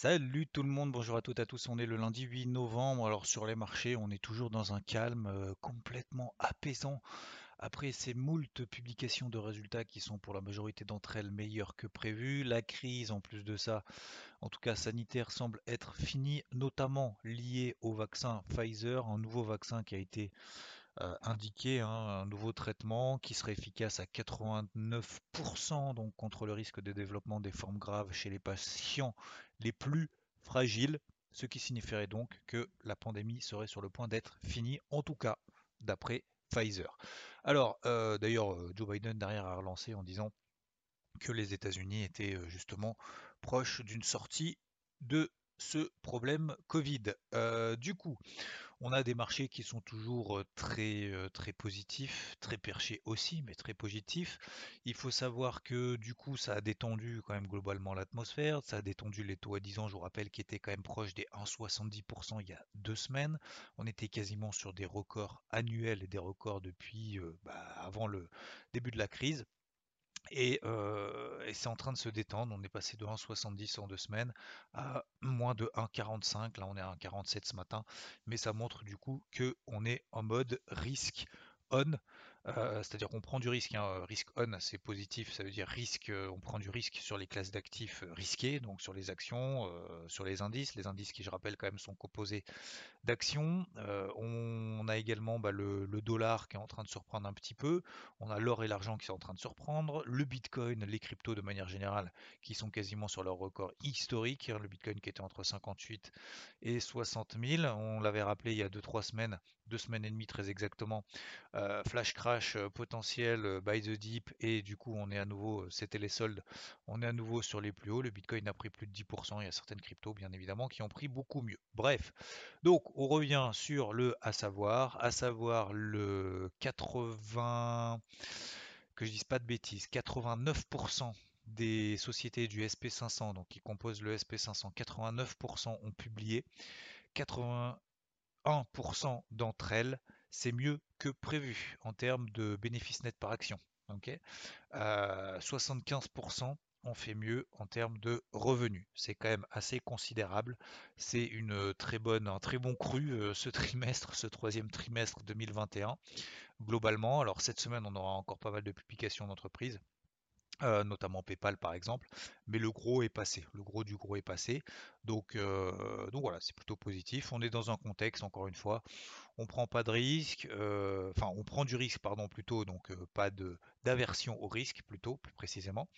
Salut tout le monde, bonjour à toutes et à tous. On est le lundi 8 novembre. Alors sur les marchés, on est toujours dans un calme euh, complètement apaisant. Après ces moultes publications de résultats qui sont pour la majorité d'entre elles meilleures que prévues, la crise en plus de ça, en tout cas sanitaire, semble être finie, notamment liée au vaccin Pfizer, un nouveau vaccin qui a été indiqué, hein, un nouveau traitement qui serait efficace à 89% donc contre le risque de développement des formes graves chez les patients les plus fragiles, ce qui signifierait donc que la pandémie serait sur le point d'être finie, en tout cas d'après Pfizer. Alors, euh, d'ailleurs, euh, Joe Biden derrière a relancé en disant que les États-Unis étaient euh, justement proches d'une sortie de ce problème Covid. du coup, on a des marchés qui sont toujours très, très positifs, très perchés aussi, mais très positifs. Il faut savoir que du coup, ça a détendu quand même globalement l'atmosphère, ça a détendu les taux à 10 ans, je vous rappelle, qui étaient quand même proches des 1,70% il y a deux semaines. On était quasiment sur des records annuels et des records depuis bah, avant le début de la crise. Et, c'est en train de se détendre. On est passé de 1,70 en deux semaines à moins de 1,45. Là, on est à 1,47 ce matin. Mais ça montre du coup qu'on est en mode risque on. Euh, c'est-à-dire qu'on prend du risque. Hein. Euh, risque on, c'est positif, ça veut dire risque. Euh, on prend du risque sur les classes d'actifs risqués, donc sur les actions, sur les indices. Les indices qui, je rappelle, quand même sont composés d'actions. on, a également bah, le, dollar qui est en train de surprendre un petit peu. On a l'or et l'argent qui sont en train de surprendre. Le bitcoin, les cryptos de manière générale, qui sont quasiment sur leur record historique. Hein. Le bitcoin qui était entre 58 et 60 000. On l'avait rappelé il y a 2-3 semaines, deux semaines et demie très exactement. flash crash euh, potentiel euh, by the deep et du coup on est à nouveau, euh, c'était les soldes, on est à nouveau sur les plus hauts. Le Bitcoin a pris plus de 10%. Il y a certaines cryptos bien évidemment qui ont pris beaucoup mieux. Bref, donc on revient sur le à savoir, à savoir le 80, que je dise pas de bêtises, 89% des sociétés du SP500, donc qui composent le SP500, 89% ont publié, 81% d'entre elles c'est mieux que prévu en termes de bénéfices nets par action. 75% euh, ont fait mieux en termes de revenus. C'est quand même assez considérable. C'est une très bonne, un très bon cru euh, ce trimestre, ce troisième trimestre 2021. Globalement, alors cette semaine, on aura encore pas mal de publications d'entreprises. Euh, notamment PayPal par exemple, mais le gros est passé, le gros du gros est passé, donc, donc voilà, c'est plutôt positif. On est dans un contexte, encore une fois, on prend pas de risque, euh, enfin on prend du risque pardon plutôt, donc euh, pas d'aversion au risque plutôt plus précisément.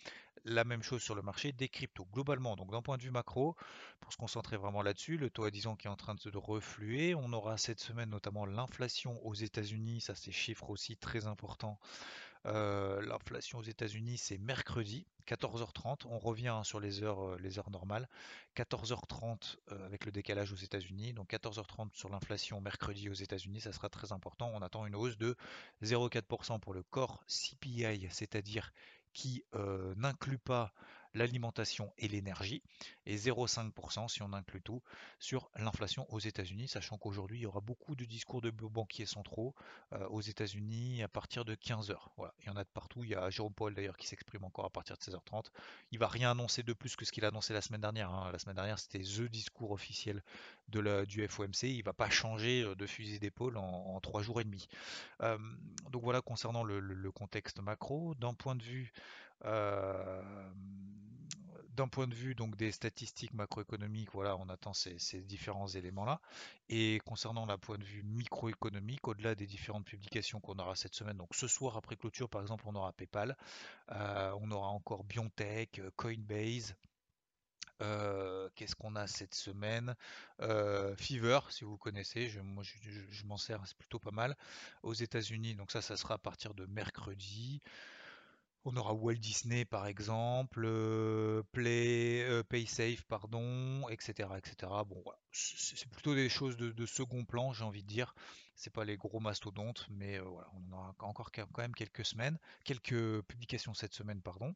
La même chose sur le marché des cryptos globalement. Donc d'un point de vue macro, pour se concentrer vraiment là-dessus, le taux à 10 ans qui est en train de se refluer, on aura cette semaine notamment l'inflation aux États-Unis, ça c'est chiffre aussi très important euh, l'inflation aux États-Unis, c'est mercredi, 14h30. On revient hein, sur les heures, euh, normales. 14h30 euh, avec le décalage aux États-Unis. Donc 14h30 sur l'inflation mercredi aux États-Unis, ça sera très important. On attend une hausse de 0,4% pour le corps CPI, c'est-à-dire qui n'inclut pas l'alimentation et l'énergie, et 0,5% si on inclut tout sur l'inflation aux États-Unis, sachant qu'aujourd'hui il y aura beaucoup de discours de banquiers centraux euh, aux États-Unis à partir de 15h. Voilà, il y en a de partout. Il y a Jérôme Paul d'ailleurs qui s'exprime encore à partir de 16h30. Il va rien annoncer de plus que ce qu'il a annoncé la semaine dernière. Hein. La semaine dernière c'était the discours officiel de la, du FOMC. Il va pas changer euh, de fusil d'épaule en, trois jours et demi. Euh, donc voilà concernant le, contexte macro. D'un point de vue d'un point de vue donc des statistiques macroéconomiques, voilà, on attend ces, différents éléments-là. Et concernant la point de vue microéconomique, au-delà des différentes publications qu'on aura cette semaine, donc ce soir après clôture, par exemple, on aura PayPal, euh, on aura encore Biontech, Coinbase. Euh, qu'est-ce qu'on a cette semaine? Fever, si vous connaissez, je, je m'en sers, c'est plutôt pas mal. Aux États-Unis, donc ça, ça sera à partir de mercredi. On aura Walt Disney par exemple, euh, Play, euh, PaySafe, pardon, etc., etc. Bon, c'est plutôt des choses de, second plan, j'ai envie de dire. C'est pas les gros mastodontes, mais euh, voilà, on en aura encore quand même quelques semaines, quelques publications cette semaine, pardon.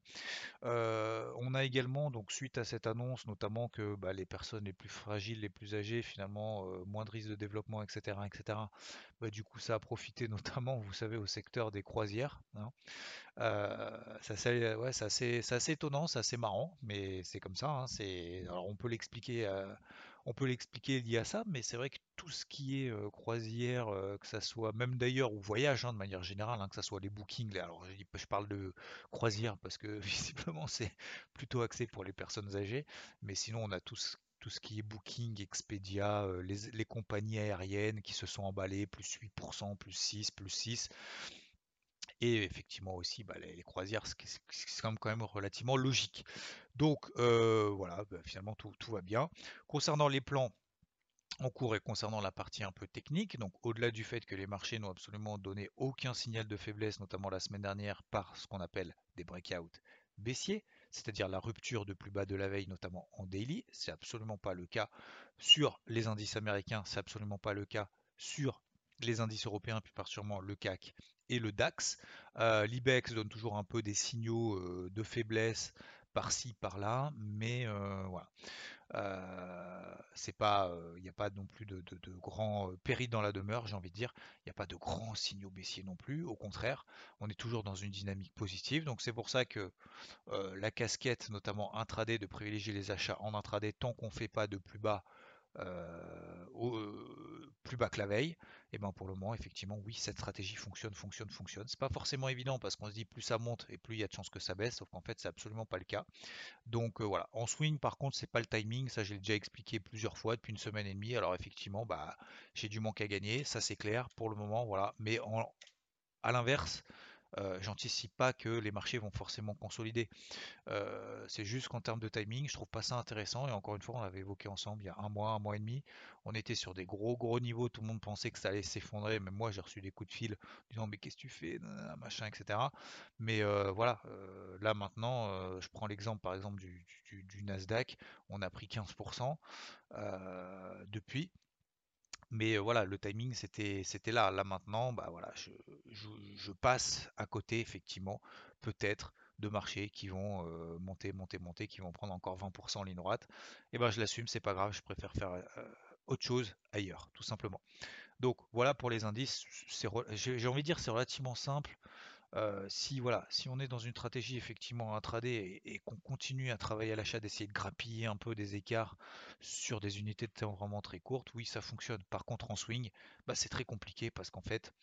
on a également, donc suite à cette annonce, notamment que bah, les personnes les plus fragiles, les plus âgées, finalement, moins de risques de développement, etc., etc. Bah, du coup, ça a profité notamment, vous savez, au secteur des croisières. Hein. Euh, c'est ouais, assez, assez, étonnant, c'est assez marrant, mais c'est comme ça. Hein, alors on peut l'expliquer, euh, on peut l'expliquer lié à ça, mais c'est vrai que tout ce qui est euh, croisière, que ça soit même d'ailleurs ou voyage hein, de manière générale, hein, que ça soit les bookings, alors je, je parle de croisière parce que visiblement c'est plutôt axé pour les personnes âgées, mais sinon on a tout ce qui est Booking, Expedia, les, les, compagnies aériennes qui se sont emballées, plus 8%, plus 6, plus 6. Et effectivement aussi bah, les, croisières, c'est quand même relativement logique. Donc euh, voilà, bah, finalement tout, va bien. Concernant les plans, en cours et concernant la partie un peu technique, donc au-delà du fait que les marchés n'ont absolument donné aucun signal de faiblesse, notamment la semaine dernière par ce qu'on appelle des breakouts baissiers, c'est-à-dire la rupture de plus bas de la veille, notamment en daily, c'est absolument pas le cas sur les indices américains, c'est absolument pas le cas sur les indices européens, puis par sûrement le CAC et le DAX. Euh, L'IBEX donne toujours un peu des signaux euh, de faiblesse par-ci, par-là, mais euh, voilà. il n'y a pas non plus de, grands périls dans la demeure, j'ai envie de dire. Il n'y a pas de grands signaux baissiers non plus. Au contraire, on est toujours dans une dynamique positive. Donc c'est pour ça que la casquette, notamment intraday, de privilégier les achats en intraday tant qu'on ne fait pas de plus bas euh, plus bas que la veille, et ben pour le moment effectivement oui cette stratégie fonctionne, fonctionne, fonctionne. C'est pas forcément évident parce qu'on se dit plus ça monte et plus il y a de chances que ça baisse, sauf qu'en fait c'est absolument pas le cas. Donc euh, voilà, en swing par contre c'est pas le timing, ça j'ai déjà expliqué plusieurs fois depuis une semaine et demie. Alors effectivement bah j'ai du manque à gagner, ça c'est clair pour le moment voilà, mais à l'inverse euh, j'anticipe pas que les marchés vont forcément consolider. Euh, c'est juste qu'en termes de timing, je trouve pas ça intéressant. Et encore une fois, on l'avait évoqué ensemble il y a un mois, un mois et demi. On était sur des gros gros niveaux. Tout le monde pensait que ça allait s'effondrer. Même moi, j'ai reçu des coups de fil disant mais qu'est-ce que tu fais, machin, etc. Mais euh, voilà, là maintenant, je prends l'exemple par exemple du, du, Nasdaq. On a pris 15% depuis. Mais voilà, le timing c'était là. Là maintenant, bah voilà, je, passe à côté effectivement, peut-être de marchés qui vont monter, monter, monter, qui vont prendre encore 20% en ligne droite. Et ben je l'assume, c'est pas grave, je préfère faire autre chose ailleurs, tout simplement. Donc voilà pour les indices. J'ai envie de dire c'est relativement simple. Si voilà, si on est dans une stratégie effectivement intraday et, et qu'on continue à travailler à l'achat, d'essayer de grappiller un peu des écarts sur des unités de temps vraiment très courtes, oui, ça fonctionne. Par contre, en swing, bah, c'est très compliqué parce qu'en fait,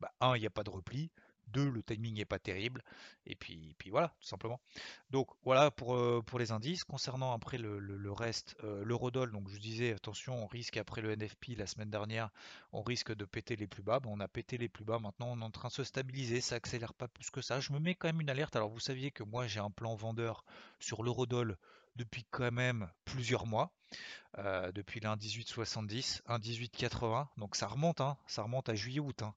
bah, un, il n'y a pas de repli. 2, le timing n'est pas terrible. Et puis, voilà, tout simplement. Donc voilà pour, les indices. Concernant après le, reste, euh, l'eurodoll, donc je disais, attention, on risque après le NFP la semaine dernière, on risque de péter les plus bas. on a pété les plus bas, maintenant on est en train de se stabiliser, ça accélère pas plus que ça. Je me mets quand même une alerte. Alors vous saviez que moi j'ai un plan vendeur sur l'eurodoll depuis quand même plusieurs mois. Euh, depuis l'un 1870, un 1880, donc ça remonte, hein, ça remonte à juillet-août. Hein.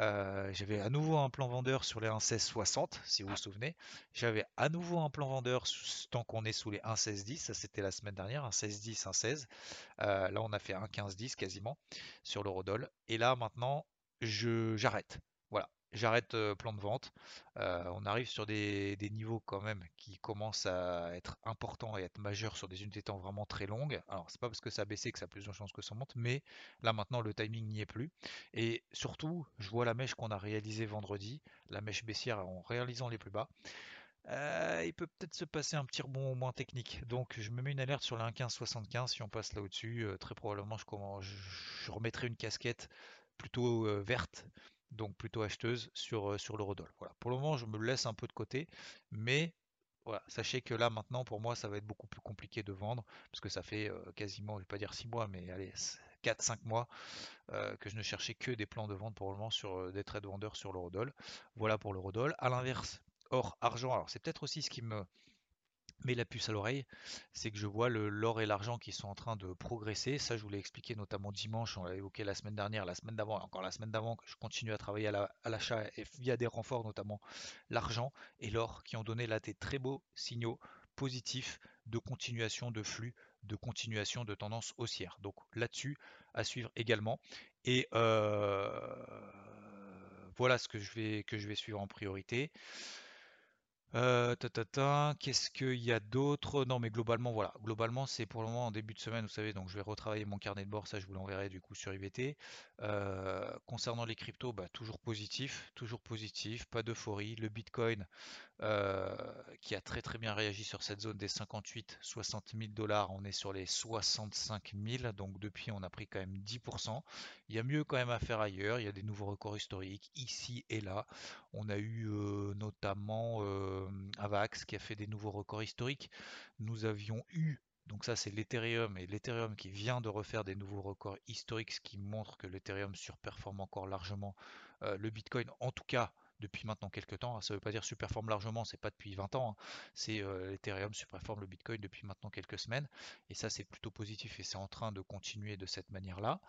Euh, j'avais à nouveau un plan vendeur sur les 1,1660, si vous vous souvenez. J'avais à nouveau un plan vendeur tant qu'on est sous les 1,1610, ça c'était la semaine dernière, 1,1610, 1,16. Euh, là on a fait 1,1510 quasiment sur l'eurodoll. Et là maintenant, j'arrête. J'arrête plan de vente. on arrive sur des, niveaux quand même qui commencent à être importants et être majeurs sur des unités temps vraiment très longues. Alors c'est pas parce que ça a baissé que ça a plus de chances que ça monte, mais là maintenant le timing n'y est plus. Et surtout, je vois la mèche qu'on a réalisée vendredi, la mèche baissière en réalisant les plus bas. il peut peut-être se passer un petit rebond moins technique. Donc je me mets une alerte sur la 1.1575. Si on passe là au-dessus, très probablement je, je, remettrai une casquette plutôt verte donc plutôt acheteuse sur, euh, sur l'eurodoll. Voilà. Pour le moment, je me laisse un peu de côté, mais sachez que là maintenant pour moi ça va être beaucoup plus compliqué de vendre parce que ça fait euh, quasiment, je vais pas dire 6 mois, mais allez, 4-5 mois euh, que je ne cherchais que des plans de vente pour le moment sur des trades vendeurs sur l'eurodoll. Voilà pour l'eurodoll. À l'inverse, or, argent, alors c'est peut-être aussi ce qui me Mais la puce à l'oreille, c'est que je vois l'or et l'argent qui sont en train de progresser. Ça, je vous l'ai expliqué notamment dimanche, on l'a évoqué la semaine dernière, la semaine d'avant, encore la semaine d'avant, que je continue à travailler à l'achat et via des renforts, notamment l'argent et l'or, qui ont donné là des très beaux signaux positifs de continuation de flux, de continuation de tendance haussière. Donc là-dessus, à suivre également. Et euh, voilà ce que je vais, que je vais suivre en priorité. Euh, Qu'est-ce qu'il y a d'autre? Non, mais globalement, voilà. Globalement, c'est pour le moment en début de semaine, vous savez, donc je vais retravailler mon carnet de bord, ça je vous l'enverrai du coup sur IVT. Euh, concernant les cryptos, bah, toujours positif, toujours positif, pas d'euphorie. Le Bitcoin, euh, qui a très très bien réagi sur cette zone des 58-60 000 dollars. On est sur les 65 000, donc depuis on a pris quand même 10%. Il y a mieux quand même à faire ailleurs, il y a des nouveaux records historiques ici et là. On a eu euh, notamment Avax qui a fait des nouveaux records historiques. Nous avions eu donc ça c'est l'Ethereum et l'Ethereum qui vient de refaire des nouveaux records historiques, ce qui montre que l'Ethereum surperforme encore largement le Bitcoin, en tout cas depuis maintenant quelques temps. Ça ne veut pas dire superforme largement, c'est pas depuis 20 ans. Hein. C'est euh, l'Ethereum superforme le Bitcoin depuis maintenant quelques semaines. Et ça, c'est plutôt positif et c'est en train de continuer de cette manière-là.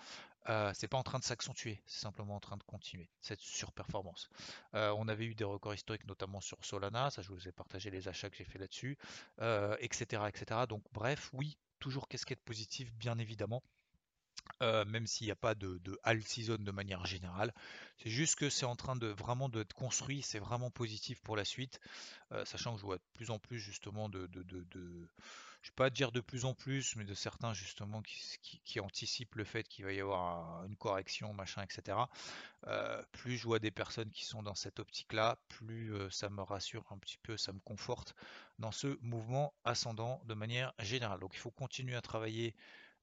Euh, c'est pas en train de s'accentuer, c'est simplement en train de continuer cette surperformance. Euh, on avait eu des records historiques, notamment sur Solana. Ça, je vous ai partagé les achats que j'ai fait là-dessus, etc., etc. Donc, bref, oui, toujours casquette positive, bien évidemment. Euh, même s'il n'y a pas de, de season de manière générale. C'est juste que c'est en train de vraiment d'être construit, c'est vraiment positif pour la suite, euh, sachant que je vois de plus en plus justement de, de, de, je ne vais pas dire de plus en plus, mais de certains justement qui, anticipent le fait qu'il va y avoir une correction, machin, etc. Euh, plus je vois des personnes qui sont dans cette optique-là, plus ça me rassure un petit peu, ça me conforte dans ce mouvement ascendant de manière générale. Donc il faut continuer à travailler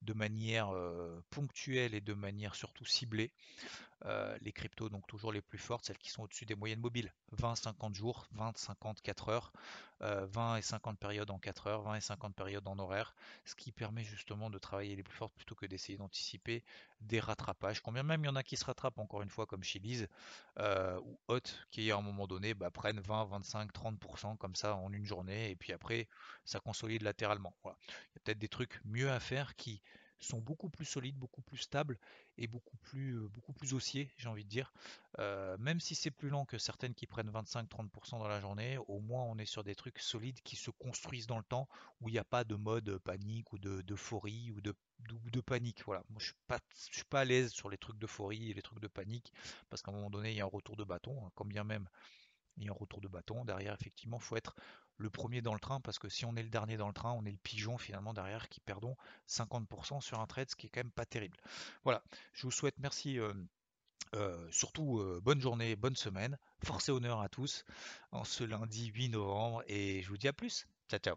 de manière ponctuelle et de manière surtout ciblée. Les cryptos, donc toujours les plus fortes, celles qui sont au-dessus des moyennes mobiles, 20-50 jours, 20-50 heures, 20 et 50 périodes en 4 heures, 20 et 50 périodes en horaire, ce qui permet justement de travailler les plus fortes plutôt que d'essayer d'anticiper des rattrapages. Combien même il y en a qui se rattrapent encore une fois comme Chili's ou Hot qui à un moment donné bah, prennent 20, 25, 30% comme ça en une journée et puis après ça consolide latéralement. Il y a peut-être des trucs mieux à faire qui sont beaucoup plus solides, beaucoup plus stables et beaucoup plus, euh, beaucoup plus haussiers, j'ai envie de dire. Euh, même si c'est plus lent que certaines qui prennent 25-30% dans la journée, au moins on est sur des trucs solides qui se construisent dans le temps, où il n'y a pas de mode panique ou d'euphorie ou de, de, panique. Voilà. Moi, je suis pas, je suis pas à l'aise sur les trucs d'euphorie et les trucs de panique, parce qu'à un moment donné, il y a un retour de bâton, hein, quand bien même a un retour de bâton. Derrière, effectivement, faut être le premier dans le train, parce que si on est le dernier dans le train, on est le pigeon finalement derrière qui perdons 50% sur un trade, ce qui est quand même pas terrible. Voilà, je vous souhaite merci. Euh, euh, surtout euh, bonne journée, bonne semaine, force et honneur à tous en ce lundi 8 novembre et je vous dis à plus. Ciao ciao.